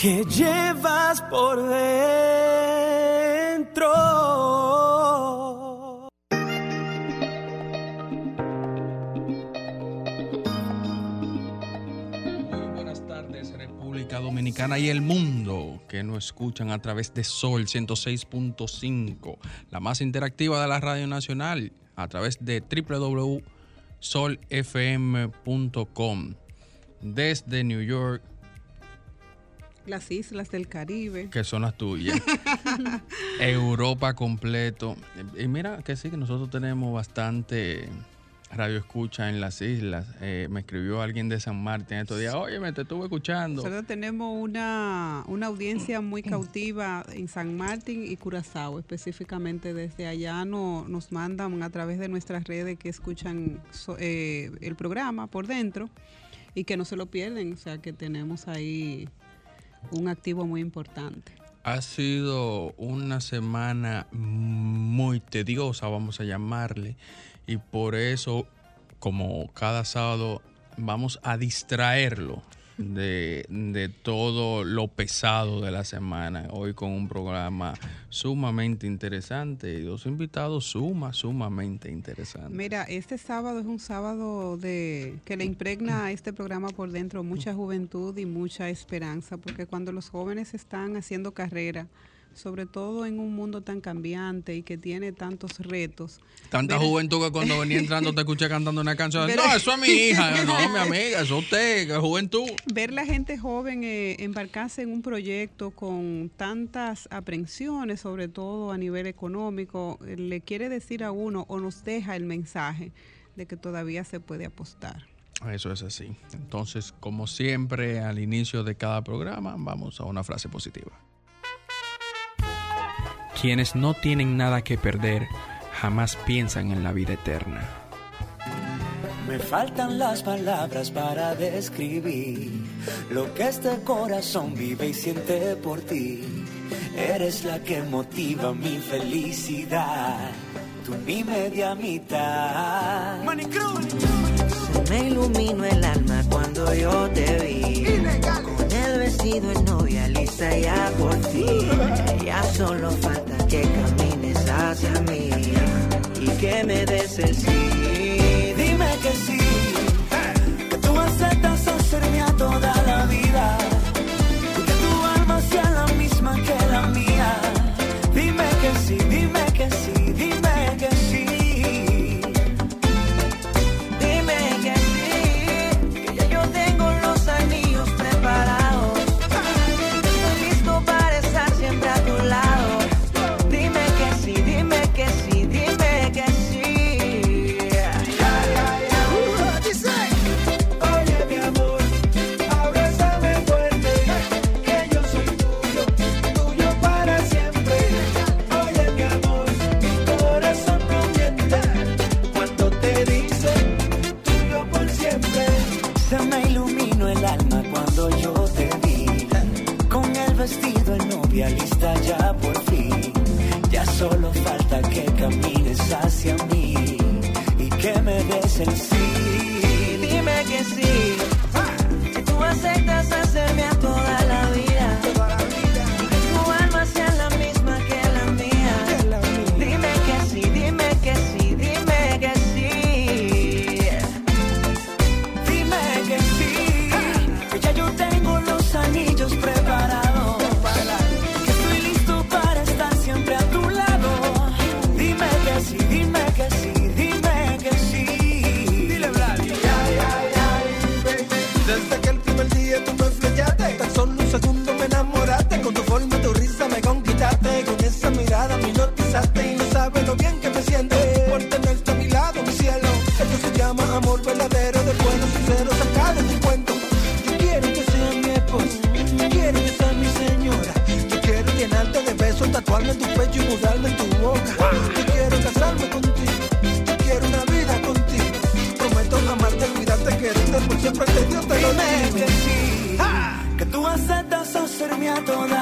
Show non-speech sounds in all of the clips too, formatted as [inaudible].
que llevas por dentro. Muy buenas tardes, República Dominicana y el mundo que nos escuchan a través de Sol 106.5, la más interactiva de la Radio Nacional, a través de www.solfm.com. Desde New York, Las islas del Caribe. que son las tuyas, [laughs] Europa completo. Y mira que sí, que nosotros tenemos bastante radio escucha en las islas. Eh, me escribió alguien de San Martín estos días, oye, me te estuve escuchando. Nosotros tenemos una, una audiencia muy cautiva en San Martín y Curazao, específicamente desde allá no, nos mandan a través de nuestras redes que escuchan so- eh, el programa por dentro y que no se lo pierden, o sea que tenemos ahí un activo muy importante. Ha sido una semana muy tediosa, vamos a llamarle, y por eso, como cada sábado, vamos a distraerlo de, de todo lo pesado de la semana. Hoy con un programa sumamente interesante y dos invitados suma, sumamente interesantes. Mira, este sábado es un sábado de que le impregna a este programa por dentro mucha juventud y mucha esperanza, porque cuando los jóvenes están haciendo carrera, sobre todo en un mundo tan cambiante y que tiene tantos retos, Tanta juventud que cuando venía entrando te escuché cantando una canción. Pero- No, eso es mi hija. [laughs] No, mi amiga, eso es usted, que juventud. ver la gente joven eh, embarcarse en un proyecto con tantas aprensiones, sobre todo a nivel económico, eh, le quiere decir a uno o nos deja el mensaje de que todavía se puede apostar. Eso es así. Entonces, como siempre, al inicio de cada programa, vamos a una frase positiva. Quienes no tienen nada que perder jamás piensan en la vida eterna. Me faltan las palabras para describir lo que este corazón vive y siente por ti. Eres la que motiva mi felicidad, tú mi media mitad. Se me iluminó el alma cuando yo te vi. Con el vestido en novia lista ya por ti. Ya solo falta que camines hacia mí y que me des el sí. Dime que sí, que tú aceptas hacerme a toda la vida, que tu alma sea la misma que la mía. Dime que sí, dime que sí, solo falta que camines hacia mí y que me des el sí. Dime que sí, que tú aceptas hacerme a toda tatuarme tu pecho y mudarme en tu boca. Yo quiero casarme contigo, yo quiero una vida contigo. Prometo amarte, cuidarte, quererte por siempre que Dios te lo diga. que sí, que tú aceptas hacerme a toda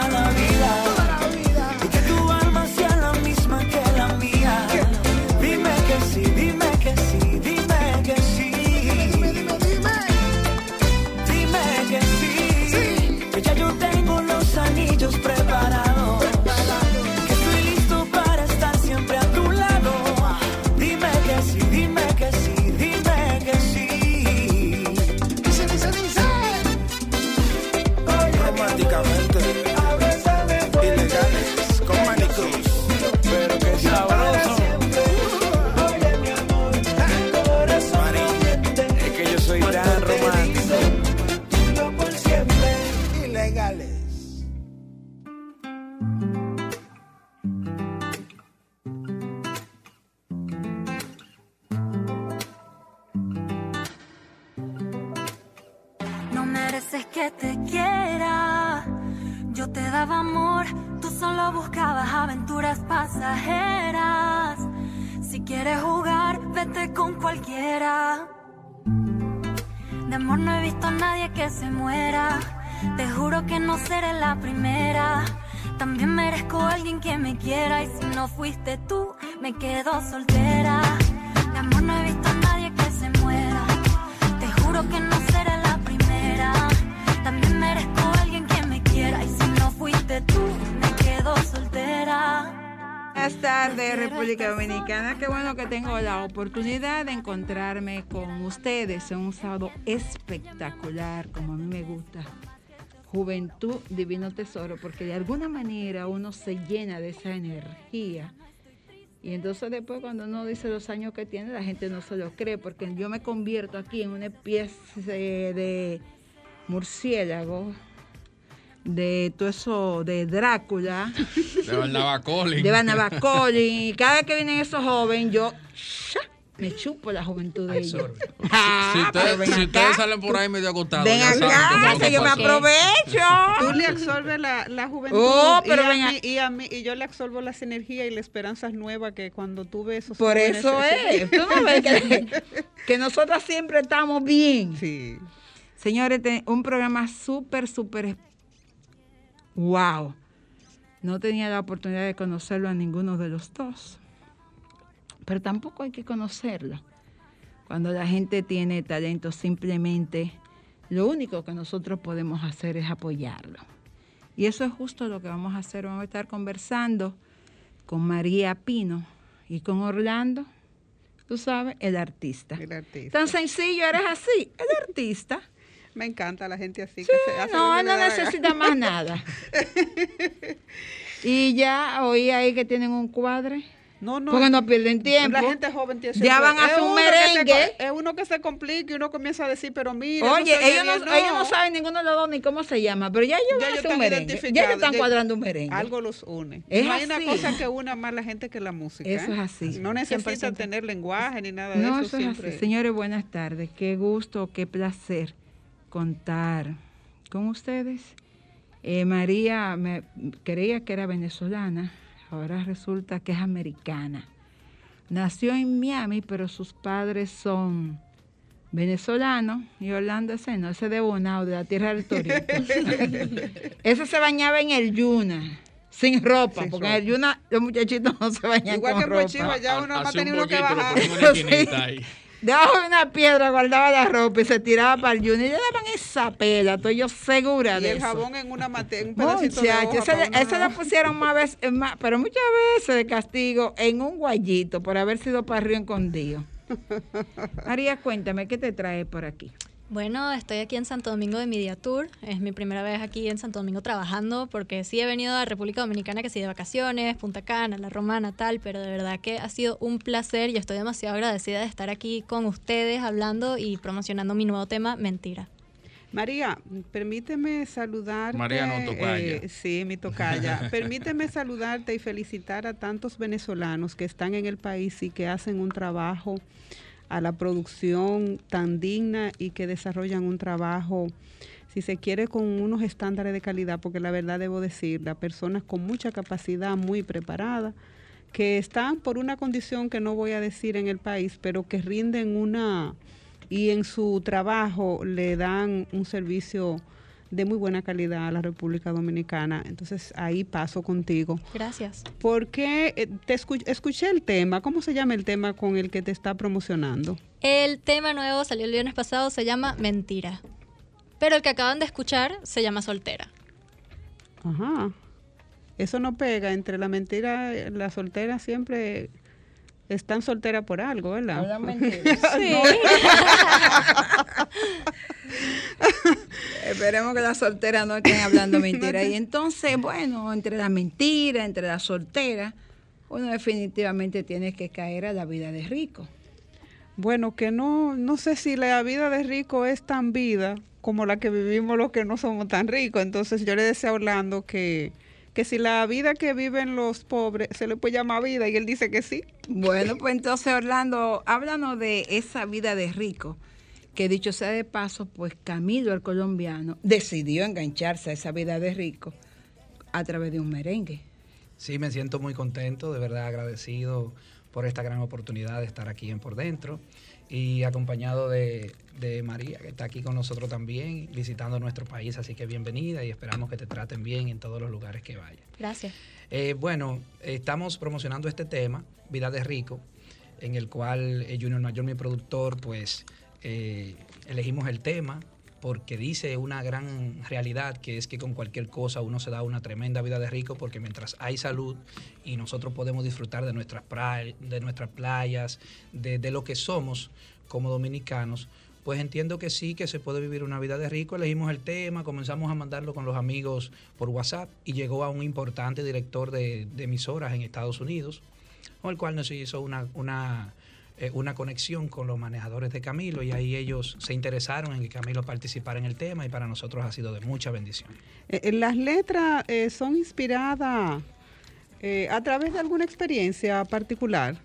Buenas tardes, República Dominicana. Qué bueno que tengo la oportunidad de encontrarme con ustedes en un sábado espectacular, como a mí me gusta. Juventud, divino tesoro, porque de alguna manera uno se llena de esa energía. Y entonces después cuando uno dice los años que tiene, la gente no se lo cree, porque yo me convierto aquí en una especie de murciélago, de todo eso, de Drácula. De Barnaba Collins. de. Y cada vez que vienen esos jóvenes, yo ¡sha! me chupo la juventud de ellos. [laughs] Ah, Si si ustedes salen por ahí medio acostados, Ven ya saben acá, cómo que yo me aprovecho. Tú le absorbes la, la juventud Oh, pero y, a ven a- mí, y a mí y yo le absorbo las energías y las esperanzas nuevas que cuando tú ves esos Por eso es. Tú no ves que, [laughs] que nosotras siempre estamos bien. Sí. Señores, un programa súper, súper. Wow. No tenía la oportunidad de conocerlo a ninguno de los dos. Pero tampoco hay que conocerlo. Cuando la gente tiene talento, simplemente lo único que nosotros podemos hacer es apoyarlo. Y eso es justo lo que vamos a hacer. Vamos a estar conversando con María Pino y con Orlando, tú sabes, el artista. El artista. Tan sencillo, eres así, el artista. Me encanta la gente así Sí, que se hace no, no necesita más nada. [laughs] Y ya oí ahí que tienen un cuadre. No, no. Porque no pierden tiempo. La gente joven tiene Ya van a hacer un se merengue. es uno que se complica y uno comienza a decir, pero mira. Oye, no ellos no, ellos no saben ninguno de los dos ni cómo se llama, pero ya ellos Ya van a ellos hacer un merengue. Ya ellos están cuadrando un merengue. Algo los une. Es no hay una cosa que una más la gente que la música. Eso ¿eh? es así. No necesita 100%. tener lenguaje ni nada de No, eso. eso es siempre. así. Señores, buenas tardes. Qué gusto, qué placer contar con ustedes. Eh, María me, creía que era venezolana, ahora resulta que es americana. Nació en Miami, pero sus padres son venezolanos y Orlando ese no, ese de Bonao, de la tierra del Torito. [laughs] ese se bañaba en el Yuna, sin ropa, Sin porque ropa. en el Yuna los muchachitos no se bañan Igual con que en ropa. Pochiva, ya uno tenía uno que bajar. [laughs] en. Debajo de una piedra guardaba la ropa y se tiraba para el Junior. Y le daban esa pela, estoy yo segura Y de el eso. jabón en una mate, un pedacito de Muchacho, hoja no- lo pusieron más veces, más- pero muchas veces de castigo en un guayito por haber sido parrio escondido. [laughs] María, cuéntame, ¿qué te trae por aquí? Bueno, estoy aquí en Santo Domingo de Media Tour. Es mi primera vez aquí en Santo Domingo trabajando porque sí he venido a República Dominicana que sí de vacaciones, Punta Cana, La Romana, tal, pero de verdad que ha sido un placer y estoy demasiado agradecida de estar aquí con ustedes hablando y promocionando mi nuevo tema, Mentira. María, permíteme saludarte. María no, tocaya. eh, sí, mi tocaya. [laughs] permíteme saludarte y felicitar a tantos venezolanos que están en el país y que hacen un trabajo a la producción tan digna y que desarrollan un trabajo si se quiere con unos estándares de calidad, porque la verdad debo decir, las personas con mucha capacidad, muy preparadas, que están por una condición que no voy a decir en el país, pero que rinden una y en su trabajo le dan un servicio de muy buena calidad a la República Dominicana. Entonces ahí paso contigo. Gracias. Porque eh, te escu- escuché el tema, ¿cómo se llama el tema con el que te está promocionando? El tema nuevo salió el viernes pasado, se llama Mentira. Pero el que acaban de escuchar se llama Soltera. Ajá. Eso no pega entre la mentira, la soltera siempre están solteras por algo, ¿verdad? Hablan [laughs] mentiras. Sí. [laughs] Esperemos que las solteras no estén hablando [laughs] mentiras. Y entonces, bueno, entre la mentira, entre la soltera, uno definitivamente tiene que caer a la vida de rico. Bueno, que no, no sé si la vida de rico es tan vida como la que vivimos los que no somos tan ricos. Entonces yo le decía a Orlando que, que si la vida que viven los pobres se le puede llamar vida y él dice que sí. Bueno, pues entonces, Orlando, háblanos de esa vida de rico. Que dicho sea de paso, pues Camilo, el colombiano, decidió engancharse a esa vida de rico a través de un merengue. Sí, me siento muy contento, de verdad agradecido por esta gran oportunidad de estar aquí en Por Dentro y acompañado de, de María, que está aquí con nosotros también, visitando nuestro país, así que bienvenida y esperamos que te traten bien en todos los lugares que vayas. Gracias. Eh, bueno, estamos promocionando este tema, Vida de Rico, en el cual eh, Junior Mayor, mi productor, pues eh, elegimos el tema porque dice una gran realidad que es que con cualquier cosa uno se da una tremenda vida de rico porque mientras hay salud y nosotros podemos disfrutar de nuestras, de nuestras playas, de, de lo que somos como dominicanos, pues entiendo que sí, que se puede vivir una vida de rico. Elegimos el tema, comenzamos a mandarlo con los amigos por WhatsApp y llegó a un importante director de, de emisoras en Estados Unidos, con el cual nos hizo una, una, eh, una conexión con los manejadores de Camilo y ahí ellos se interesaron en que Camilo participara en el tema y para nosotros ha sido de mucha bendición. Eh, eh, las letras eh, son inspiradas a través de alguna experiencia particular.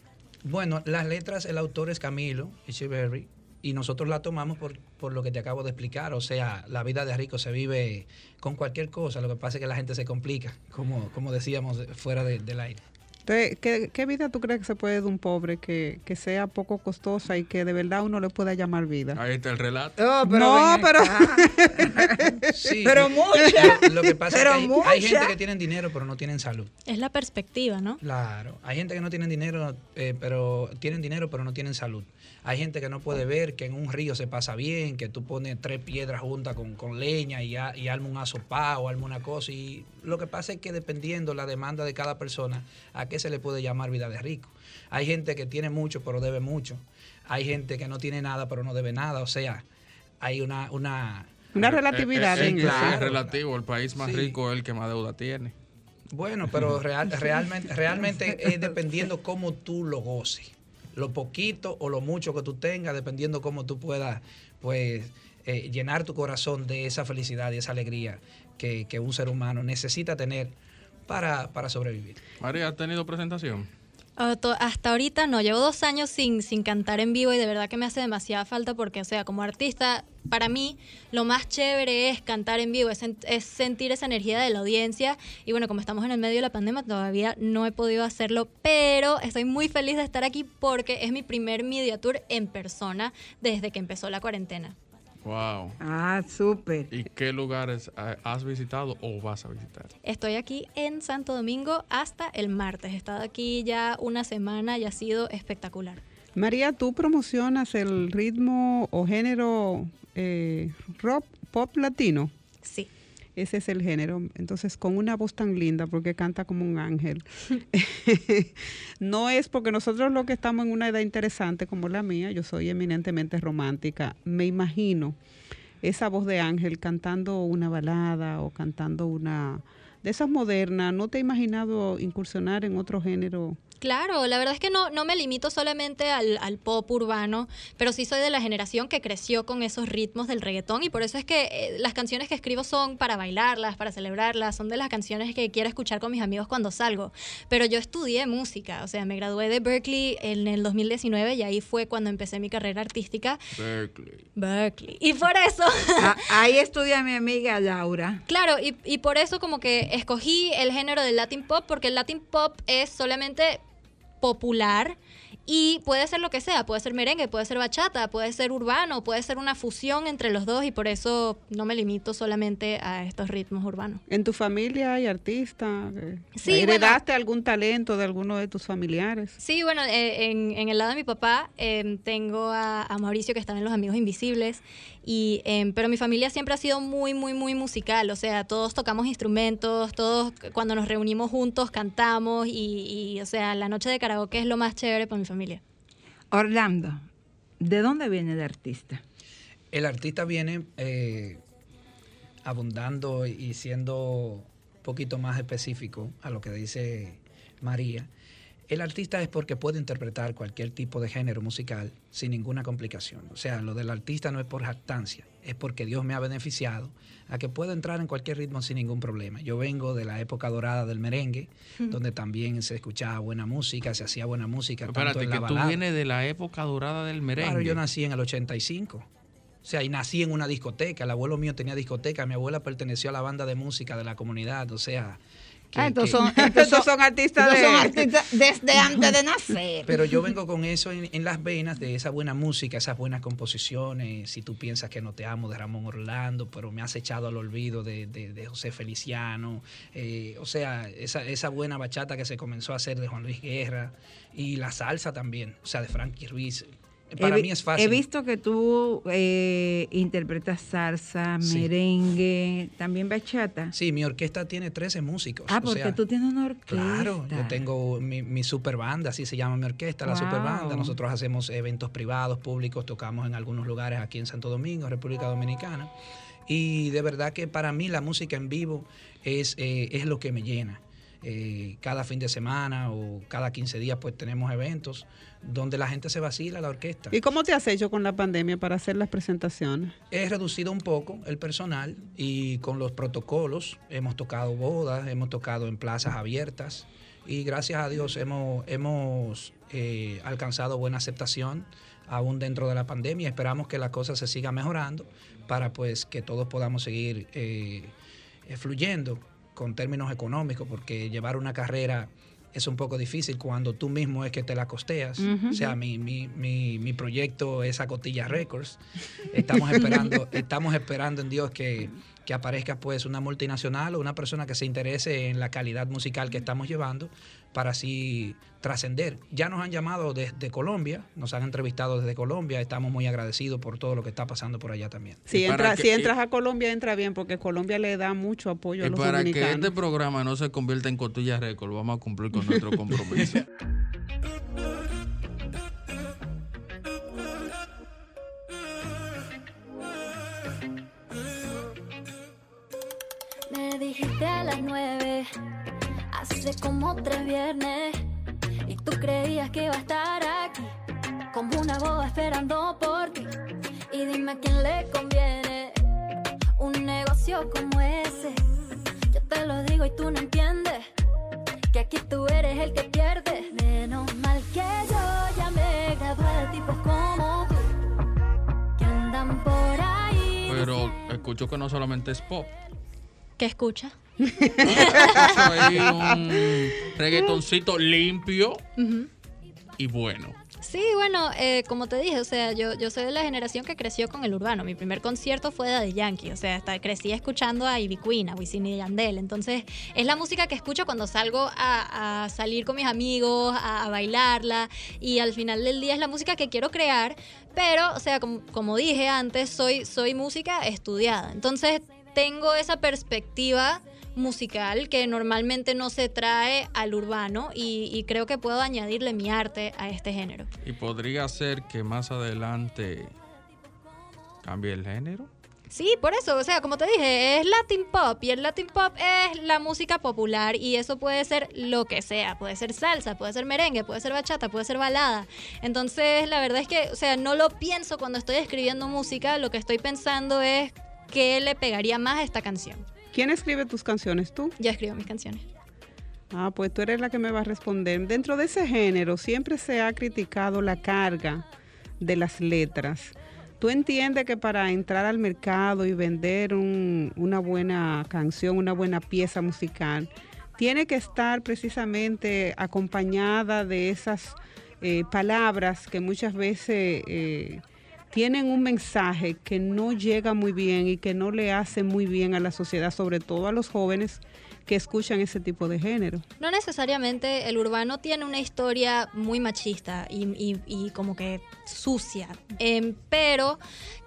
Bueno, las letras, el autor es Camilo Echeverry y nosotros la tomamos por, por lo que te acabo de explicar. O sea, la vida de rico se vive con cualquier cosa. Lo que pasa es que la gente se complica, como, como decíamos fuera de- del aire. Entonces, ¿qué, qué vida tú crees que se puede de un pobre que, que sea poco costosa y que de verdad uno le pueda llamar vida? Ahí está el relato. Oh, No, pero-. [laughs] Sí, Pero mucha. Lo, que pasa Pero es que hay, gente que tienen dinero pero no tienen salud. Es la perspectiva, ¿no? Claro, hay gente que no tienen dinero, eh, pero tienen dinero, pero no tienen salud. Hay gente que no puede ver que en un río se pasa bien, que tú pones tres piedras juntas con, con leña y, a- y arma un asopado, arma una cosa. Y lo que pasa es que dependiendo la demanda de cada persona, ¿a qué se le puede llamar vida de rico? Hay gente que tiene mucho, pero debe mucho. Hay gente que no tiene nada, pero no debe nada. O sea, hay una... una Una relatividad Eh, eh, en eh, claro, es relativo. El país más Sí. rico es el que más deuda tiene. Bueno, pero real- realmente, realmente es dependiendo cómo tú lo goces. Lo poquito o lo mucho que tú tengas, dependiendo cómo tú puedas, pues, eh, llenar tu corazón de esa felicidad y esa alegría que, que un ser humano necesita tener para, para sobrevivir. María, ¿has tenido presentación? Hasta ahorita no, llevo dos años sin, sin cantar en vivo y de verdad que me hace demasiada falta porque, o sea, como artista, para mí lo más chévere es cantar en vivo, es, es sentir esa energía de la audiencia y bueno, como estamos en el medio de la pandemia todavía no he podido hacerlo, pero estoy muy feliz de estar aquí porque es mi primer media tour en persona desde que empezó la cuarentena. Wow. Ah, súper. ¿Y qué lugares has visitado o vas a visitar? Estoy aquí en Santo Domingo hasta el martes, he estado aquí ya una semana y ha sido espectacular. María, tú promocionas el ritmo o género eh, rock, pop latino. Sí. Ese es el género. Entonces, con una voz tan linda, porque canta como un ángel. [laughs] no es porque nosotros lo que estamos en una edad interesante como la mía, yo soy eminentemente romántica, me imagino esa voz de ángel cantando una balada o cantando una de esas modernas. ¿No te he imaginado incursionar en otro género? Claro, la verdad es que no, no me limito solamente al, al pop urbano, pero sí soy de la generación que creció con esos ritmos del reggaetón y por eso es que eh, las canciones que escribo son para bailarlas, para celebrarlas, son de las canciones que quiero escuchar con mis amigos cuando salgo. Pero yo estudié música, o sea, me gradué de Berkeley en el 2019 y ahí fue cuando empecé mi carrera artística. Berkeley. Berkeley. Y por eso... Ah, [laughs] Ahí estudia mi amiga Laura. Claro, y, y por eso como que escogí el género del Latin Pop, porque el Latin Pop es solamente popular y puede ser lo que sea, puede ser merengue, puede ser bachata, puede ser urbano, puede ser una fusión entre los dos y por eso no me limito solamente a estos ritmos urbanos. ¿En tu familia hay artistas? Eh, Sí, ¿Heredaste algún talento de alguno de tus familiares? Sí, bueno, eh, en, en el lado de mi papá eh, tengo a, a Mauricio que estaba en Los Amigos Invisibles, y, eh, pero mi familia siempre ha sido muy, muy, muy musical, o sea, todos tocamos instrumentos, todos cuando nos reunimos juntos cantamos y, y, o sea, la noche de karaoke es lo más chévere para mi familia. Orlando, ¿de dónde viene el artista? El artista viene eh, abundando y siendo un poquito más específico a lo que dice María. El artista es porque puede interpretar cualquier tipo de género musical sin ninguna complicación. O sea, lo del artista no es por jactancia, es porque Dios me ha beneficiado a que pueda entrar en cualquier ritmo sin ningún problema. Yo vengo de la época dorada del merengue, donde también se escuchaba buena música, se hacía buena música. tanto Espérate, en que tú vienes de la época dorada del merengue. Claro, yo nací en el 85. O sea, y nací en una discoteca. El abuelo mío tenía discoteca. Mi abuela perteneció a la banda de música de la comunidad. O sea. Que- Ah, estos que- son, [laughs] son artistas estos de- son artistas desde antes de nacer. Pero yo vengo con eso en, en las venas de esa buena música, esas buenas composiciones. Si tú piensas que no te amo de Ramón Orlando, pero me has echado al olvido de, de- de José Feliciano. eh, o sea, esa, esa buena bachata que se comenzó a hacer de Juan Luis Guerra. Y la salsa también, o sea, de Frankie Ruiz. Para He mí es fácil. He visto que tú eh, interpretas salsa, Sí. merengue, también bachata. Sí, mi orquesta tiene 13 músicos. Ah, o porque sea, tú tienes una orquesta. Claro, yo tengo mi, mi super banda, así se llama mi orquesta, la super banda. Nosotros hacemos eventos privados, públicos, tocamos en algunos lugares aquí en Santo Domingo, República Dominicana. Y de verdad que para mí la música en vivo es, eh, es lo que me llena. Eh, cada fin de semana o cada 15 días pues tenemos eventos donde la gente se vacila la orquesta. ¿Y cómo te has hecho con la pandemia para hacer las presentaciones? He reducido un poco el personal y con los protocolos hemos tocado bodas, hemos tocado en plazas abiertas y gracias a Dios hemos, hemos eh, alcanzado buena aceptación aún dentro de la pandemia. Esperamos que la cosa se siga mejorando para pues que todos podamos seguir eh, eh, fluyendo con términos económicos porque llevar una carrera es un poco difícil cuando tú mismo es que te la costeas. O sea, mi, mi, mi, mi proyecto es Acotilla Records. Estamos esperando, [laughs] estamos esperando en Dios que, que aparezca pues una multinacional o una persona que se interese en la calidad musical que estamos llevando para así trascender. Ya nos han llamado desde Colombia, nos han entrevistado desde Colombia, estamos muy agradecidos por todo lo que está pasando por allá también. Si, entra, que- si entras a Colombia, entra bien, porque Colombia le da mucho apoyo a Y los para que este programa no se convierta en cotilla récord, vamos a cumplir con nuestro [laughs] compromiso. Dijiste a las nueve, hace como tres viernes, y tú creías que iba a estar aquí, como una boba esperando por ti. Y dime a quién le conviene un negocio como ese. Yo te lo digo y tú no entiendes, que aquí tú eres el que pierde. Menos mal que yo ya me gradué de tipos como tú, que andan por ahí. Pero escucho que no solamente es pop. ¿Qué escucha? Escucho ahí un reggaetoncito limpio y bueno. Sí, bueno, eh, como te dije, o sea, yo, yo soy de la generación que creció con el urbano. Mi primer concierto fue de Daddy Yankee, o sea, hasta crecí escuchando a Ivy Queen, a Wisin y Yandel. Entonces, es la música que escucho cuando salgo a, a salir con mis amigos, a, a bailarla, y al final del día es la música que quiero crear, pero, o sea, como, como dije antes, soy, soy música estudiada. Entonces, tengo esa perspectiva musical que normalmente no se trae al urbano y, y creo que puedo añadirle mi arte a este género. Y podría ser que más adelante cambie el género. Sí, por eso, o sea, como te dije, es Latin Pop y el Latin Pop es la música popular y eso puede ser lo que sea, puede ser salsa, puede ser merengue, puede ser bachata, puede ser balada. Entonces, la verdad es que, o sea, no lo pienso cuando estoy escribiendo música, lo que estoy pensando es qué le pegaría más a esta canción. ¿Quién escribe tus canciones? ¿Tú? Yo escribo mis canciones. Ah, pues tú eres la que me va a responder. Dentro de ese género siempre se ha criticado la carga de las letras. ¿Tú entiendes que para entrar al mercado y vender un- una buena canción, una buena pieza musical, tiene que estar precisamente acompañada de esas eh, palabras que muchas veces eh, tienen un mensaje que no llega muy bien y que no le hace muy bien a la sociedad, sobre todo a los jóvenes que escuchan ese tipo de género? No necesariamente el urbano tiene una historia muy machista y, como que sucia, Em, pero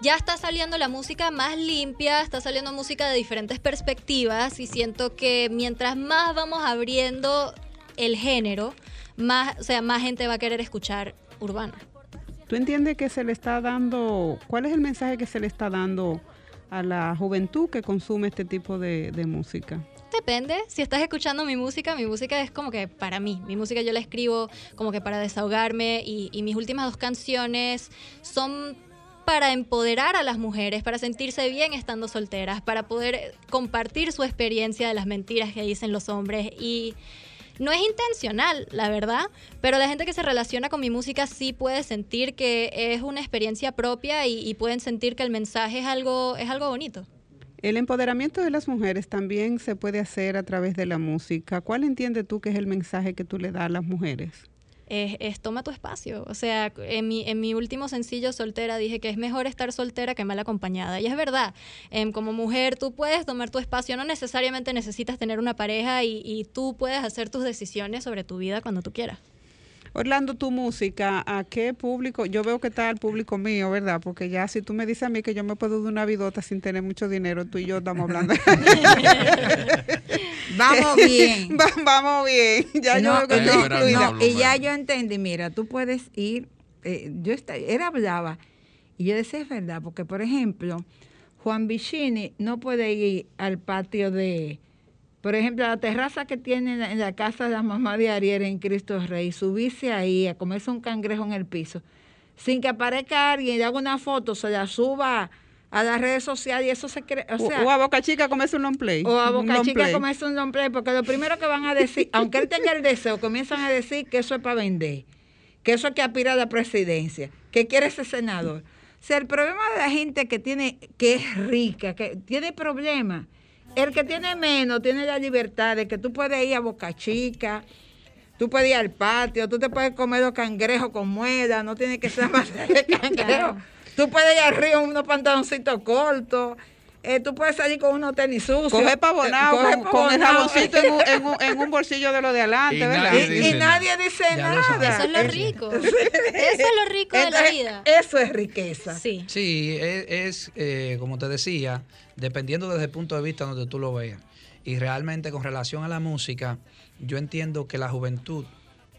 ya está saliendo la música más limpia, está saliendo música de diferentes perspectivas y siento que mientras más vamos abriendo el género, más, o sea, más gente va a querer escuchar urbano. ¿Tú entiendes que se le está dando, cuál es el mensaje que se le está dando a la juventud que consume este tipo de, música? Depende, si estás escuchando mi música, mi música es como que para mí, mi música yo la escribo como que para desahogarme y mis últimas dos canciones son para empoderar a las mujeres, para sentirse bien estando solteras, para poder compartir su experiencia de las mentiras que dicen los hombres y no es intencional, la verdad, pero la gente que se relaciona con mi música sí puede sentir que es una experiencia propia y, pueden sentir que el mensaje es algo, es algo bonito. El empoderamiento de las mujeres también se puede hacer a través de la música. ¿Cuál entiendes tú que es el mensaje que tú le das a las mujeres? Es, es toma tu espacio. O sea, en mi, en mi último sencillo soltera dije que es mejor estar soltera que mal acompañada. Y es verdad, em, como mujer tú puedes tomar tu espacio, no necesariamente necesitas tener una pareja y, y tú puedes hacer tus decisiones sobre tu vida cuando tú quieras. Orlando, tu música, ¿a qué público? Yo veo que está el público mío, ¿verdad? Porque ya si tú me dices a mí que yo me puedo dar una vidota sin tener mucho dinero, tú y yo estamos hablando. [laughs] Vamos bien. [laughs] Va- vamos bien. Ya yo no, veo que no, estoy y ya yo entendí, mira, tú puedes ir, eh, yo esta- él hablaba y yo decía es verdad, porque por ejemplo, Juan Vicini no puede ir al patio de, por ejemplo, la terraza que tiene en la, casa de la mamá de Ariel en Cristo Rey, subirse ahí a comerse un cangrejo en el piso, sin que aparezca alguien y haga una foto, se la suba a las redes sociales y eso se cree, o sea, o a Boca Chica comerse un long play. o a Boca Chica comerse un long play, porque lo primero que van a decir, [laughs] aunque él tenga el deseo, comienzan a decir que eso es para vender, que eso es que aspira a la presidencia, que quiere ser senador. O sea, el problema de la gente que tiene, que es rica, que tiene problemas, el que tiene menos tiene la libertad de que tú puedes ir a Boca Chica, tú puedes ir al patio, tú te puedes comer los cangrejos con muela, no tiene que ser [laughs] más de cangrejo. Tú puedes ir al río en unos pantaloncitos cortos. Eh, tú puedes salir con unos tenis sucios. Coger pavonado eh, con, con el jaboncito en un, en, un, en un bolsillo de lo de adelante, Y ¿verdad? nadie Y, nadie nada. dice nada. Eso es lo rico. Eso es lo rico de la vida. Eso es riqueza. Sí. Sí, es, es, eh, como te decía, dependiendo desde el punto de vista donde tú lo veas. Y realmente con relación a la música, yo entiendo que la juventud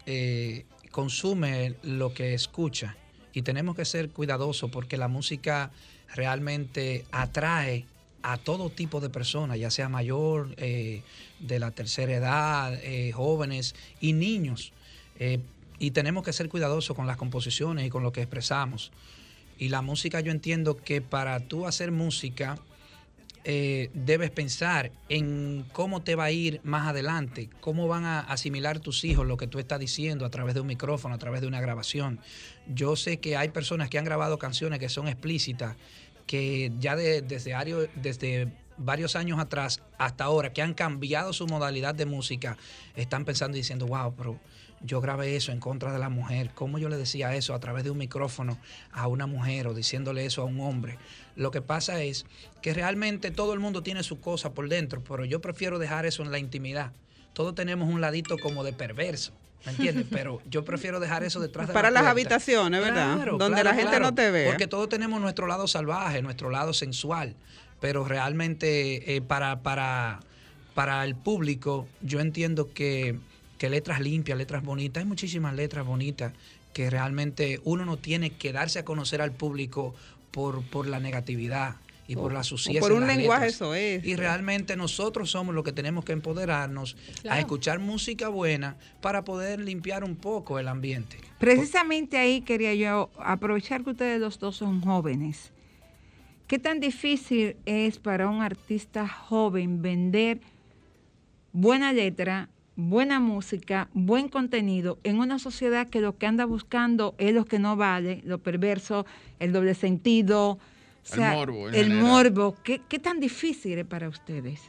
eh, consume lo que escucha y tenemos que ser cuidadosos porque la música realmente atrae a todo tipo de personas, ya sea mayor, eh, de la tercera edad, eh, jóvenes y niños. Eh, y tenemos que ser cuidadosos con las composiciones y con lo que expresamos. Y la música yo entiendo que para tú hacer música debes pensar en cómo te va a ir más adelante, cómo van a asimilar tus hijos lo que tú estás diciendo a través de un micrófono, a través de una grabación. Yo sé que hay personas que han grabado canciones que son explícitas, que ya de- desde, desde varios años atrás hasta ahora, que han cambiado su modalidad de música, están pensando y diciendo, wow, pero yo grabé eso en contra de la mujer. ¿Cómo yo le decía eso a través de un micrófono a una mujer o diciéndole eso a un hombre? Lo que pasa es que realmente todo el mundo tiene su cosa por dentro, pero yo prefiero dejar eso en la intimidad. Todos tenemos un ladito como de perverso, ¿me entiendes? Pero yo prefiero dejar eso detrás de Para la las puerta. habitaciones, ¿verdad? Claro, Donde claro, la gente claro. no te vea. Porque todos tenemos nuestro lado salvaje, nuestro lado sensual. Pero realmente eh, para, para, para el público, yo entiendo que, que letras limpias, letras bonitas, hay muchísimas letras bonitas que realmente uno no tiene que darse a conocer al público por, por la negatividad. Y por la suciedad. por un lenguaje eso es. Y realmente nosotros somos los que tenemos que empoderarnos a escuchar música buena para poder limpiar un poco el ambiente. Precisamente ahí quería yo aprovechar que ustedes los dos son jóvenes. ¿Qué tan difícil es para un artista joven vender buena letra, buena música, buen contenido en una sociedad que lo que anda buscando es lo que no vale, lo perverso, el doble sentido, o El morbo, en el general. morbo? ¿Qué, qué tan difícil es para ustedes?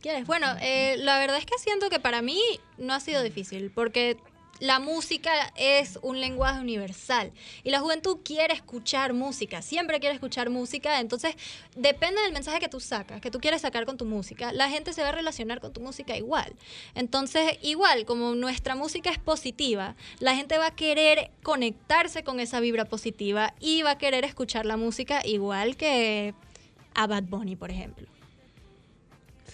¿Quieres? Bueno, eh, la verdad es que siento que para mí no ha sido difícil, porque la música es un lenguaje universal y la juventud quiere escuchar música, siempre quiere escuchar música, entonces depende del mensaje que tú sacas, que tú quieres sacar con tu música, la gente se va a relacionar con tu música igual. Entonces, igual, como nuestra música es positiva, la gente va a querer conectarse con esa vibra positiva y va a querer escuchar la música igual que a Bad Bunny, por ejemplo.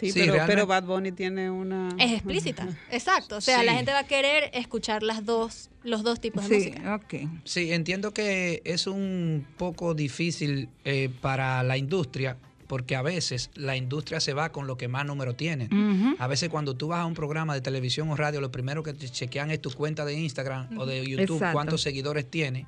Sí, Sí, pero, Bad Bunny tiene una... Es explícita, exacto. O sea, Sí. la gente va a querer escuchar las dos, los dos tipos de Sí, música. Sí, entiendo que es un poco difícil eh, para la industria porque a veces la industria se va con lo que más número tiene. A veces cuando tú vas a un programa de televisión o radio, lo primero que te chequean es tu cuenta de Instagram o de YouTube, Exacto. cuántos seguidores tiene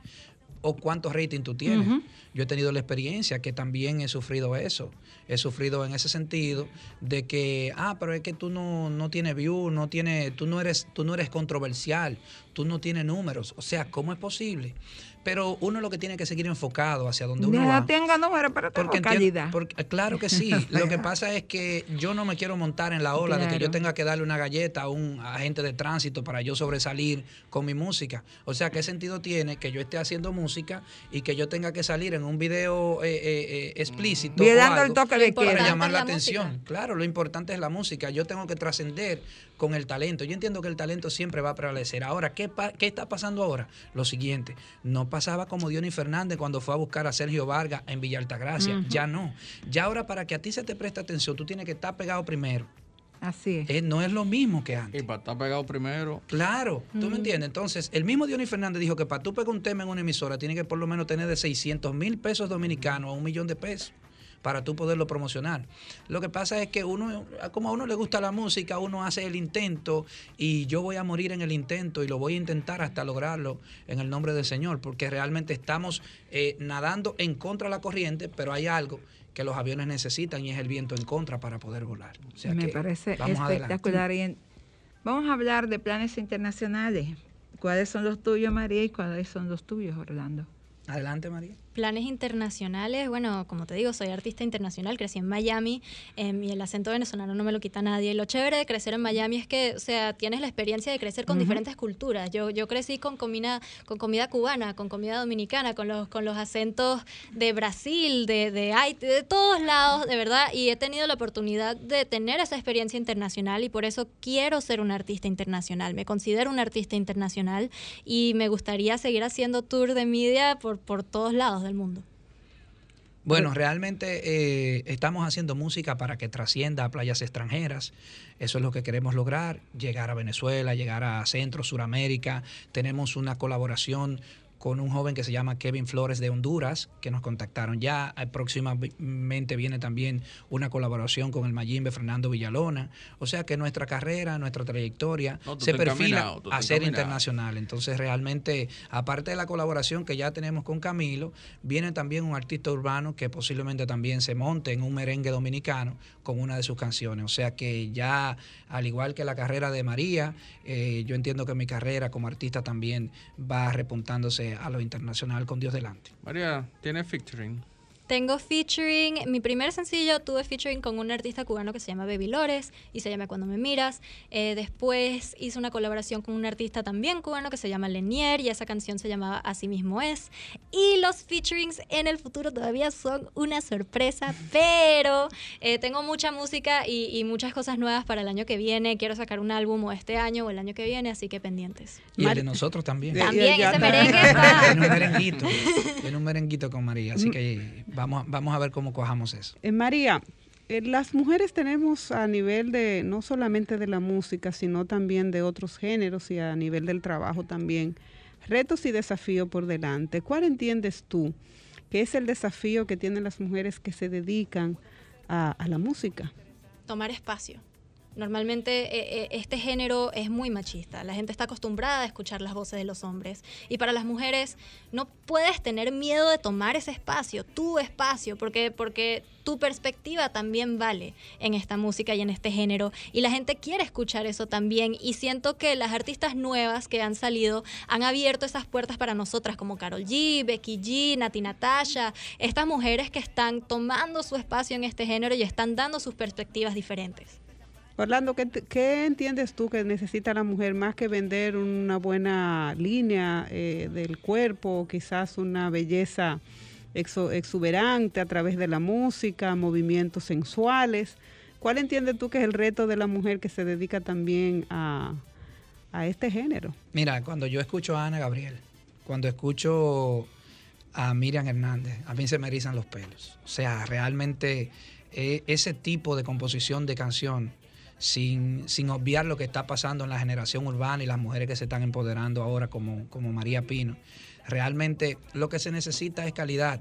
o cuántos rating tú tienes. Yo he tenido la experiencia que también he sufrido eso. He sufrido en ese sentido de que, ah, pero es que tú no, no tienes view, no tienes, tú no eres, tú no eres controversial, tú no tienes números. O sea, ¿cómo es posible? Pero uno lo que tiene que seguir enfocado hacia donde uno Ya va. tengo número, pero tengo Porque calidad. porque- claro que sí. [laughs] Lo que pasa es que yo no me quiero montar en la ola de que yo tenga que darle una galleta a un agente de tránsito para yo sobresalir con mi música. O sea, ¿qué sentido tiene que yo esté haciendo música y que yo tenga que salir en un video eh, eh, eh, explícito? o el toque de para llamar la, la atención. música. Claro, lo importante es la música. Yo tengo que trascender con el talento. Yo entiendo que el talento siempre va a prevalecer. Ahora, ¿qué, pa- qué está pasando ahora? Lo siguiente, no pasaba como Diony Fernández cuando fue a buscar a Sergio Vargas en Villa Altagracia. Ya no. Ya ahora para que a ti se te preste atención, tú tienes que estar pegado primero. Así es. Eh, no es lo mismo que Y antes. para estar pegado primero, Claro, ¿tú me entiendes? Entonces, el mismo Diony Fernández dijo que para tú pegar un tema en una emisora, tiene que por lo menos tener de 600 mil pesos dominicanos a un millón de pesos para tú poderlo promocionar. Lo que pasa es que uno, como a uno le gusta la música, uno hace el intento y yo voy a morir en el intento y lo voy a intentar hasta lograrlo en el nombre del Señor, porque realmente estamos eh, nadando en contra de la corriente, pero hay algo que los aviones necesitan y es el viento en contra para poder volar. O sea Me que parece adelante. espectacular. Vamos a hablar de planes internacionales. ¿Cuáles son los tuyos, María, y cuáles son los tuyos, Orlando? Adelante, María. Planes internacionales, bueno, como te digo, soy artista internacional, crecí en Miami em, y el acento venezolano no me lo quita nadie. Y lo chévere de crecer en Miami es que, o sea, tienes la experiencia de crecer con diferentes culturas. Yo, yo crecí con comida, con comida cubana, con comida dominicana, con los, con los acentos de Brasil, de, de Haití, de todos lados, de verdad, y he tenido la oportunidad de tener esa experiencia internacional y por eso quiero ser un artista internacional. Me considero un artista internacional y me gustaría seguir haciendo tour de media por, por todos lados del mundo. Bueno, realmente eh, estamos haciendo música para que trascienda a playas extranjeras. Eso es lo que queremos lograr, llegar a Venezuela, llegar a Centro, Suramérica. Tenemos una colaboración con un joven que se llama Kevin Flores de Honduras, que nos contactaron ya. Próximamente viene también una colaboración con el Mayimbe Fernando Villalona. O sea que nuestra carrera, nuestra trayectoria No, se perfila a ser internacional. Entonces realmente, aparte de la colaboración que ya tenemos con Camilo, viene también un artista urbano que posiblemente también se monte en un merengue dominicano con una de sus canciones. O sea que ya, al igual que la carrera de María, eh, yo entiendo que mi carrera como artista también va repuntándose a lo internacional con Dios delante. María, ¿tiene featuring? Tengo featuring, mi primer sencillo tuve featuring con un artista cubano que se llama Baby Lores y se llama Cuando me miras. Eh, después hice una colaboración con un artista también cubano que se llama Lenier y esa canción se llamaba Así mismo es. Y los featurings en el futuro todavía son una sorpresa, pero eh, tengo mucha música y, y muchas cosas nuevas para el año que viene. Quiero sacar un álbum o este año o el año que viene, así que pendientes. Y el Mari- de nosotros también. También ese merengue [laughs] está. Tiene un merenguito, tiene un merenguito con María, así que vamos, a- vamos a ver cómo cojamos eso. Eh, María, eh, las mujeres tenemos a nivel de, no solamente de la música, sino también de otros géneros y a nivel del trabajo también, retos y desafíos por delante. ¿Cuál entiendes tú ¿Qué es el desafío que tienen las mujeres que se dedican a, a la música? tomar espacio. Normalmente eh, eh, este género es muy machista. La gente está acostumbrada a escuchar las voces de los hombres. Y para las mujeres no puedes tener miedo de tomar ese espacio, tu espacio, porque, porque tu perspectiva también vale en esta música y en este género. Y la gente quiere escuchar eso también. Y siento que las artistas nuevas que han salido han abierto esas puertas para nosotras, como Carol G, Becky G, Nati Natasha, estas mujeres que están tomando su espacio en este género y están dando sus perspectivas diferentes. Orlando, ¿qué, qué entiendes tú que necesita la mujer más que vender una buena línea eh, del cuerpo, quizás una belleza exuberante a través de la música, movimientos sensuales? ¿Cuál entiendes tú que es el reto de la mujer que se dedica también a, a este género? Mira, cuando yo escucho a Ana Gabriel, cuando escucho a Miriam Hernández, a mí se me erizan los pelos. O sea, realmente eh, ese tipo de composición de canción, sin, sin obviar lo que está pasando en la generación urbana y las mujeres que se están empoderando ahora como, como María Pino, realmente lo que se necesita es calidad.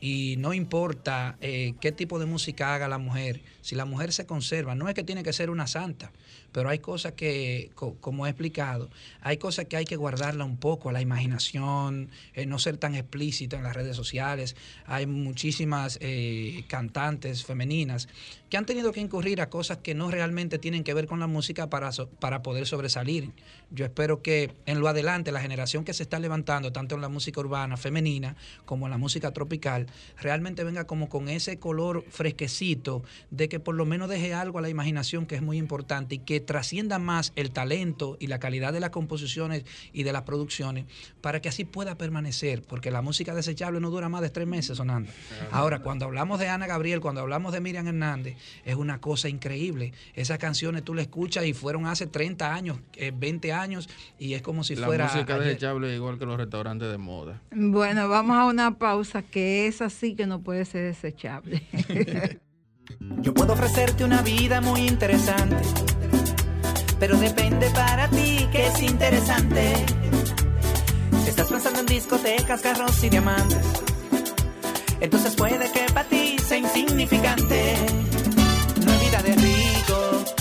Y no importa eh, qué tipo de música haga la mujer, si la mujer se conserva, no es que tiene que ser una santa, pero hay cosas que, co- como he explicado, hay cosas que hay que guardarla un poco a la imaginación, eh, no ser tan explícita en las redes sociales. Hay muchísimas eh, cantantes femeninas que han tenido que incurrir a cosas que no realmente tienen que ver con la música para, so- para poder sobresalir. Yo espero que en lo adelante la generación que se está levantando, tanto en la música urbana femenina como en la música tropical, realmente venga como con ese color fresquecito de que por lo menos deje algo a la imaginación que es muy importante y que trascienda más el talento y la calidad de las composiciones y de las producciones para que así pueda permanecer, porque la música desechable no dura más de tres meses sonando. Ahora, cuando hablamos de Ana Gabriel, cuando hablamos de Miriam Hernández, es una cosa increíble. Esas canciones tú las escuchas y fueron hace 30 años, eh, 20 años, y es como si La fuera... música ayer. desechable es igual que los restaurantes de moda. Bueno, vamos a una pausa que es así que no puede ser desechable. [laughs] Yo puedo ofrecerte una vida muy interesante, pero depende para ti que es interesante. Estás pensando en discotecas, carros y diamantes, entonces puede que para ti sea insignificante.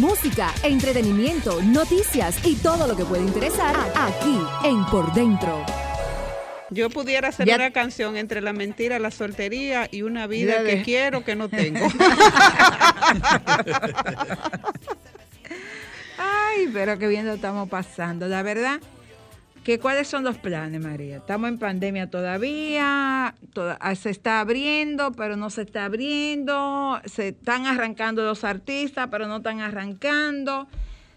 Música, entretenimiento, noticias y todo lo que puede interesar aquí en Por Dentro. Yo pudiera hacer Ya- una canción entre la mentira, la soltería y una vida que de- quiero que no tengo. [laughs] Ay, pero qué bien lo estamos pasando. La verdad, que ¿cuáles son los planes, María? Estamos en pandemia todavía, toda- ah, se está abriendo, pero no se está abriendo, se están arrancando los artistas, pero no están arrancando.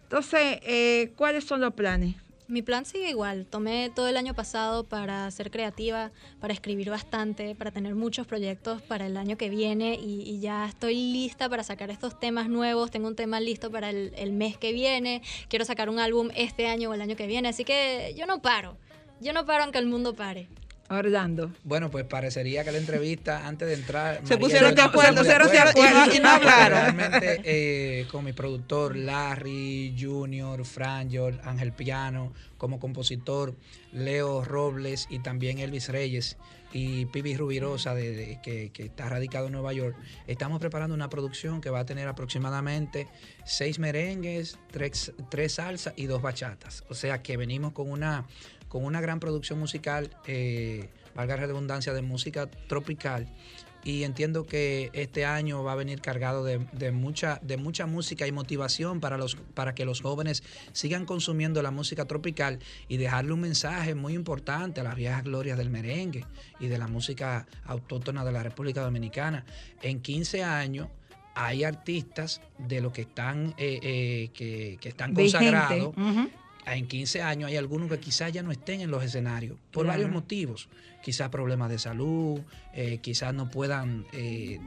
Entonces, eh, ¿cuáles son los planes? Mi plan sigue igual. Tomé todo el año pasado para ser creativa, para escribir bastante, para tener muchos proyectos para el año que viene y, y ya estoy lista para sacar estos temas nuevos. Tengo un tema listo para el, el mes que viene. Quiero sacar un álbum este año o el año que viene. Así que yo no paro. Yo no paro aunque el mundo pare. Orlando. Bueno, pues parecería que la entrevista, antes de entrar... Se María pusieron de acuerdo, se pusieron de acuerdo y no hablaron. Realmente, eh, con mi productor Larry Junior, Franjol, Ángel Piano, como compositor Leo Robles y también Elvis Reyes y Pibi Rubirosa, de, de- que, que está radicado en Nueva York, estamos preparando una producción que va a tener aproximadamente seis merengues, tres, tres salsas y dos bachatas. O sea que venimos con una, con una gran producción musical, eh, valga la redundancia, de música tropical. Y entiendo que este año va a venir cargado de, de mucha, de mucha música y motivación para, los, para que los jóvenes sigan consumiendo la música tropical y dejarle un mensaje muy importante a las viejas glorias del merengue y de la música autóctona de la República Dominicana. En 15 años hay artistas de los que están, eh, eh, que, que están consagrados. En 15 años hay algunos que quizás ya no estén en los escenarios por Claro. varios motivos. Quizás problemas de salud, eh, quizás no puedan eh,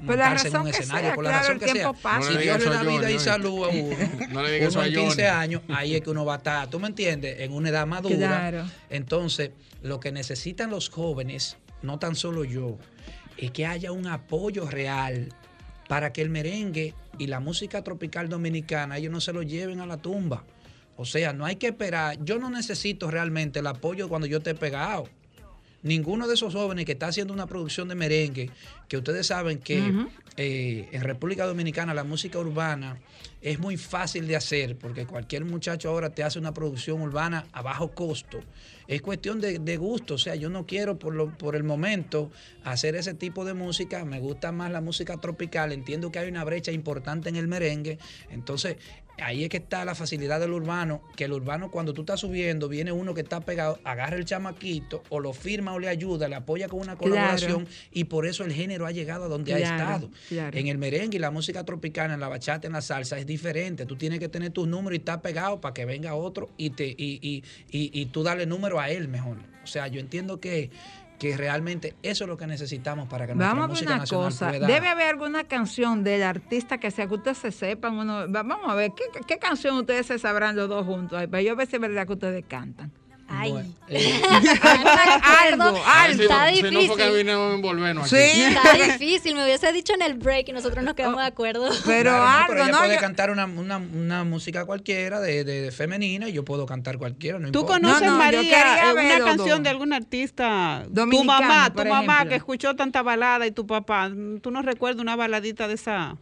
montarse en un escenario, sea, por la claro, razón que sea. tiempo pasa. No Si Dios le da vida y salud a uno, [laughs] No le uno en 15 Johnny. años, ahí es que uno va a estar, ¿tú me entiendes? En una edad madura. Claro. Entonces, lo que necesitan los jóvenes, no tan solo yo, es que haya un apoyo real para que el merengue y la música tropical dominicana ellos no se lo lleven a la tumba. O sea, no hay que esperar. Yo no necesito realmente el apoyo cuando yo esté pegado. Ninguno de esos jóvenes que está haciendo una producción de merengue, que ustedes saben que eh, en República Dominicana la música urbana es muy fácil de hacer, porque cualquier muchacho ahora te hace una producción urbana a bajo costo. Es cuestión de, de gusto, o sea, yo no quiero por, lo- por el momento hacer ese tipo de música, me gusta más la música tropical, entiendo que hay una brecha importante en el merengue, entonces ahí es que está la facilidad del urbano, que el urbano cuando tú estás subiendo, viene uno que está pegado, agarra el chamaquito, o lo firma o le ayuda, le apoya con una Claro. colaboración, y por eso el género ha llegado a donde ha estado. claro. En el merengue y la música tropicana, en la bachata, en la salsa, es diferente. Tú tienes que tener tus números y estar pegado para que venga otro y, te, y, y, y, y tú darle número a él mejor. O sea, yo entiendo que, que realmente eso es lo que necesitamos para que nuestra Vamos a ver música una nacional cosa. pueda... Debe haber alguna canción del artista que sea que ustedes se sepan. Uno, va- vamos a ver, ¿qué, qué canción ustedes se sabrán los dos juntos? Para yo ver si es verdad que ustedes cantan. Ay. Bueno, [laughs] eh, algo, A ver si Está no- si no fue que difícil. vinimos a envolvernos Sí. aquí. Está difícil, me hubiese dicho en el break y nosotros nos quedamos de acuerdo. Pero claro, no, algo, pero ella ¿no? puede Yo- cantar una, una, una música cualquiera de, de- de femenina y yo puedo cantar cualquiera, no ¿Tú importa. conoces, No, no, María, eh, una canción de algún artista? Tu mamá, tu mamá ejemplo. que escuchó tanta balada y tu papá. ¿Tú no recuerdas una baladita de esa?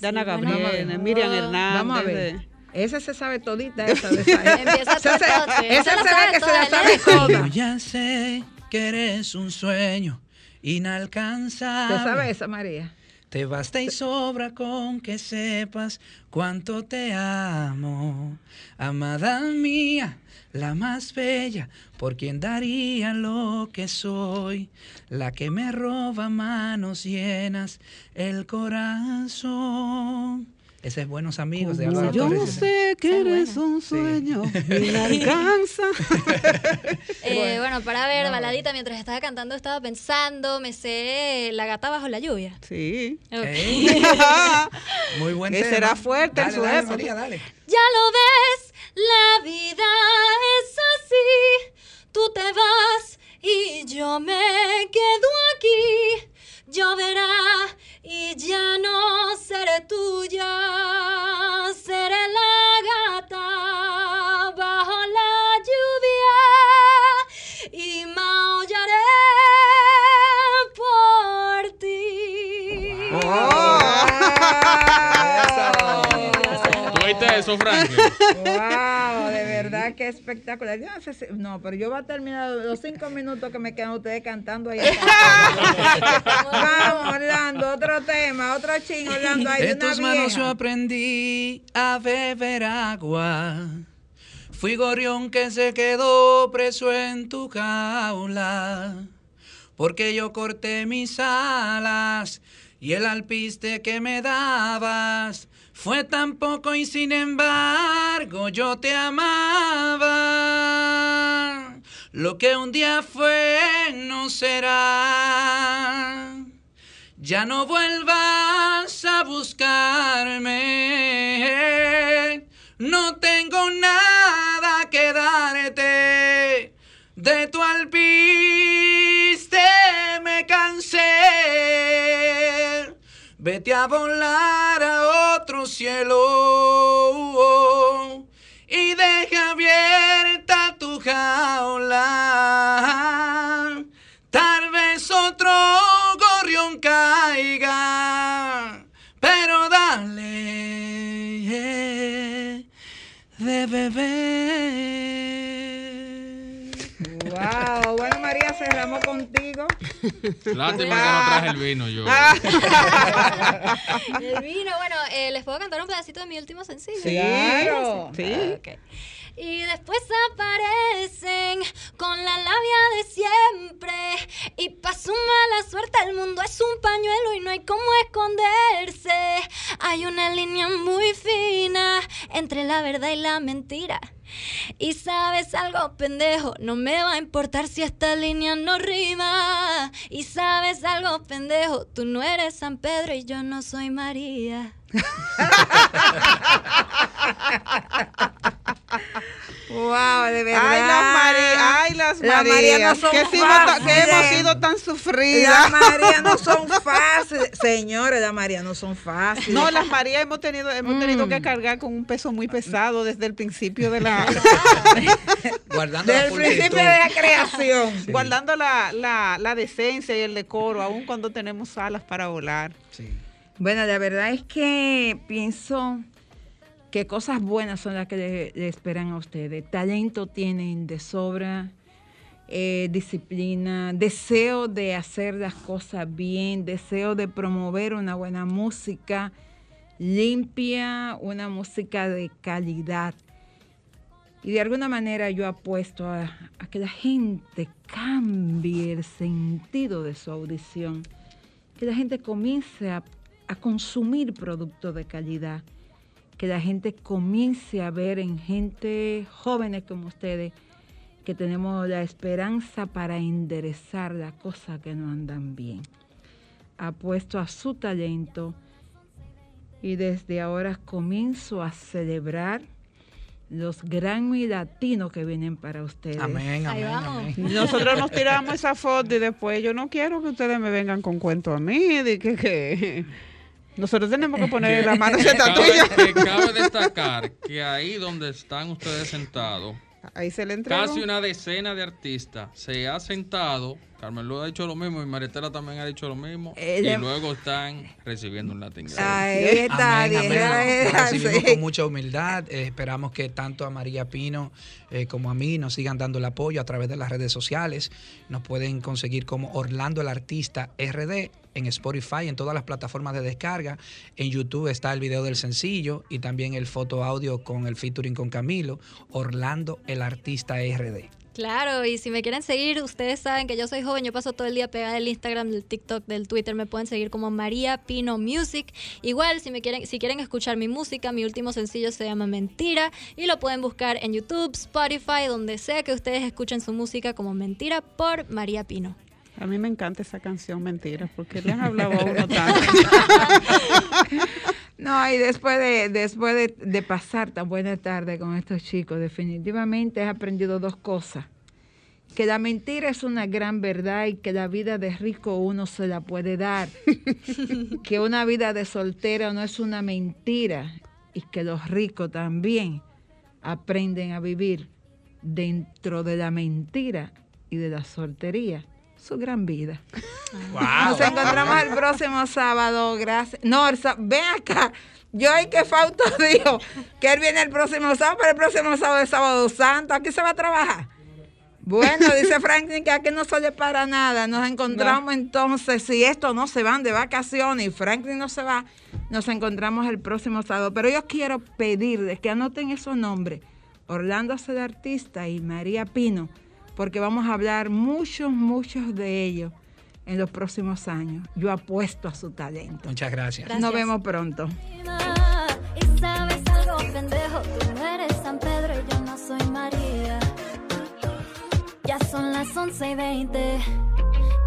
De Ana bueno, Gabriel, vamos a ver. Miriam Hernández. Vamos a ver. De- Esa se sabe todita, esa de [laughs] esa. Empieza Esa se- esa ve sabe que se toda, la ¿no? sabe Yo toda. ya sé que eres un sueño inalcanzable. ¿Te sabe esa, María? Te basta y sobra con que sepas cuánto te amo, amada mía, la más bella, por quien daría lo que soy, la que me roba manos llenas el corazón. Ese es Buenos Amigos de Álvaro Yo Torres. sé que eres un sueño [laughs] inalcanza. [laughs] Eh, bueno, para ver, baladita, mientras estaba cantando estaba pensando, me sé La gata bajo la lluvia. Sí. [laughs] Muy buen Ese tema. era fuerte en su dale, época. María, dale. Ya lo ves, la vida es así. Tú te vas y yo me quedo aquí. Lloverá y ya no seré tuya. Seré la gata ¿Tú oíste eso, Franklin? Wow, de verdad que espectacular. Yo no, sé si- no, pero yo voy a terminar los cinco minutos que me quedan ustedes cantando ahí. Vamos, Orlando, otro tema, otro ching, Orlando. Ahí de una tus manos yo vieja. aprendí a beber agua. Fui gorrión que se quedó preso en tu jaula. Porque yo corté mis alas y el alpiste que me dabas fue tan poco y sin embargo yo te amaba. Lo que un día fue no será. Ya no vuelvas a buscarme. No tengo nada que darte. De tu alpiste me cansé. Vete a volar a otro cielo. Y deja abierta tu jaula. Tal vez otro gorrión caiga, pero dale de beber. Wow, bueno, María, cerramos contigo. Lástima que no traje el vino yo. [laughs] El vino, bueno, eh, les puedo cantar un pedacito de mi último sencillo. Sí, Claro. sí. Ok. Y después aparecen con la labia de siempre. Y pa' su mala suerte, el mundo es un pañuelo y no hay cómo esconderse. Hay una línea muy fina entre la verdad y la mentira. Y sabes algo, pendejo, no me va a importar si esta línea no rima. Y sabes algo, pendejo, tú no eres San Pedro y yo no soy María. Wow, de verdad. Ay, las María, ay, las no son que, hemos que sido tan sufridas. Las Marías no [laughs] son fáciles. Señores, las Marías no son fáciles. No, las Marías hemos tenido, hemos tenido Mm. que cargar con un peso muy pesado desde el principio de la. [laughs] Guardando la Desde el principio de la creación. Sí. Guardando la, la, la decencia y el decoro, aun cuando tenemos alas para volar. Sí. Bueno, la verdad es que pienso que cosas buenas son las que le, esperan a ustedes. Talento tienen de sobra, eh, disciplina, deseo de hacer las cosas bien, deseo de promover una buena música limpia, una música de calidad. Y de alguna manera yo apuesto a que la gente cambie el sentido de su audición, que la gente comience a, a consumir productos de calidad, que la gente comience a ver en gente jóvenes como ustedes que tenemos la esperanza para enderezar las cosas que no andan bien. Apuesto a su talento y desde ahora comienzo a celebrar los Grammy latinos que vienen para ustedes. Amén, Ahí amén, vamos. amén. [laughs] Nosotros nos tiramos esa foto y después yo no quiero que ustedes me vengan con cuento a mí, de que, que nosotros tenemos que poner la mano en [laughs] esta Cabe, destacar que ahí donde están ustedes sentados, Ahí se le casi una decena de artistas se ha sentado. Carmen Luz ha dicho lo mismo y Maritela también ha dicho lo mismo. Ella- y luego están recibiendo un Latin Grammy. Ahí está, Amén, amén. Diana, Lo recibimos sí. con mucha humildad. Eh, esperamos que tanto a María Pino eh, como a mí nos sigan dando el apoyo a través de las redes sociales. Nos pueden conseguir como Orlando el Artista RD en Spotify, en todas las plataformas de descarga. En YouTube está el video del sencillo y también el foto audio con el featuring con Camilo. Orlando el Artista RD. Claro, y si me quieren seguir, ustedes saben que yo soy joven, yo paso todo el día pegada del Instagram, del TikTok, del Twitter, me pueden seguir como María Pino Music. Igual, si me quieren, si quieren escuchar mi música, mi último sencillo se llama Mentira y lo pueden buscar en YouTube, Spotify, donde sea que ustedes escuchen su música como Mentira por María Pino. A mí me encanta esa canción, mentira, porque le han hablado a uno tanto. [laughs] No, y después de, después de, de pasar tan buena tarde con estos chicos, definitivamente he aprendido dos cosas. Que la mentira es una gran verdad y que la vida de rico uno se la puede dar. [laughs] que una vida de soltera no es una mentira y que los ricos también aprenden a vivir dentro de la mentira y de la soltería su gran vida. [laughs] Nos encontramos el próximo sábado, gracias. No, ven acá. Yo y que Fausto [laughs] dijo que él viene el próximo sábado, pero el próximo sábado es sábado santo. Aquí se va a trabajar. Bueno, [laughs] dice Franklin que aquí no se le para nada. Nos encontramos entonces, si estos no se van de vacaciones y Franklin no se va, nos encontramos el próximo sábado. Pero yo quiero pedirles que anoten esos nombres. Orlando es el artista y María Pino, porque vamos a hablar muchos, muchos de ellos en los próximos años. Yo apuesto a su talento. Muchas gracias. Gracias. Nos vemos pronto. Y sabes algo, pendejo, tú no eres San Pedro y yo no soy María. Ya son las 11 y 20,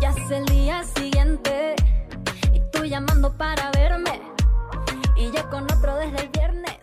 ya es el día siguiente. Y tú llamando para verme, y yo con otro desde el viernes.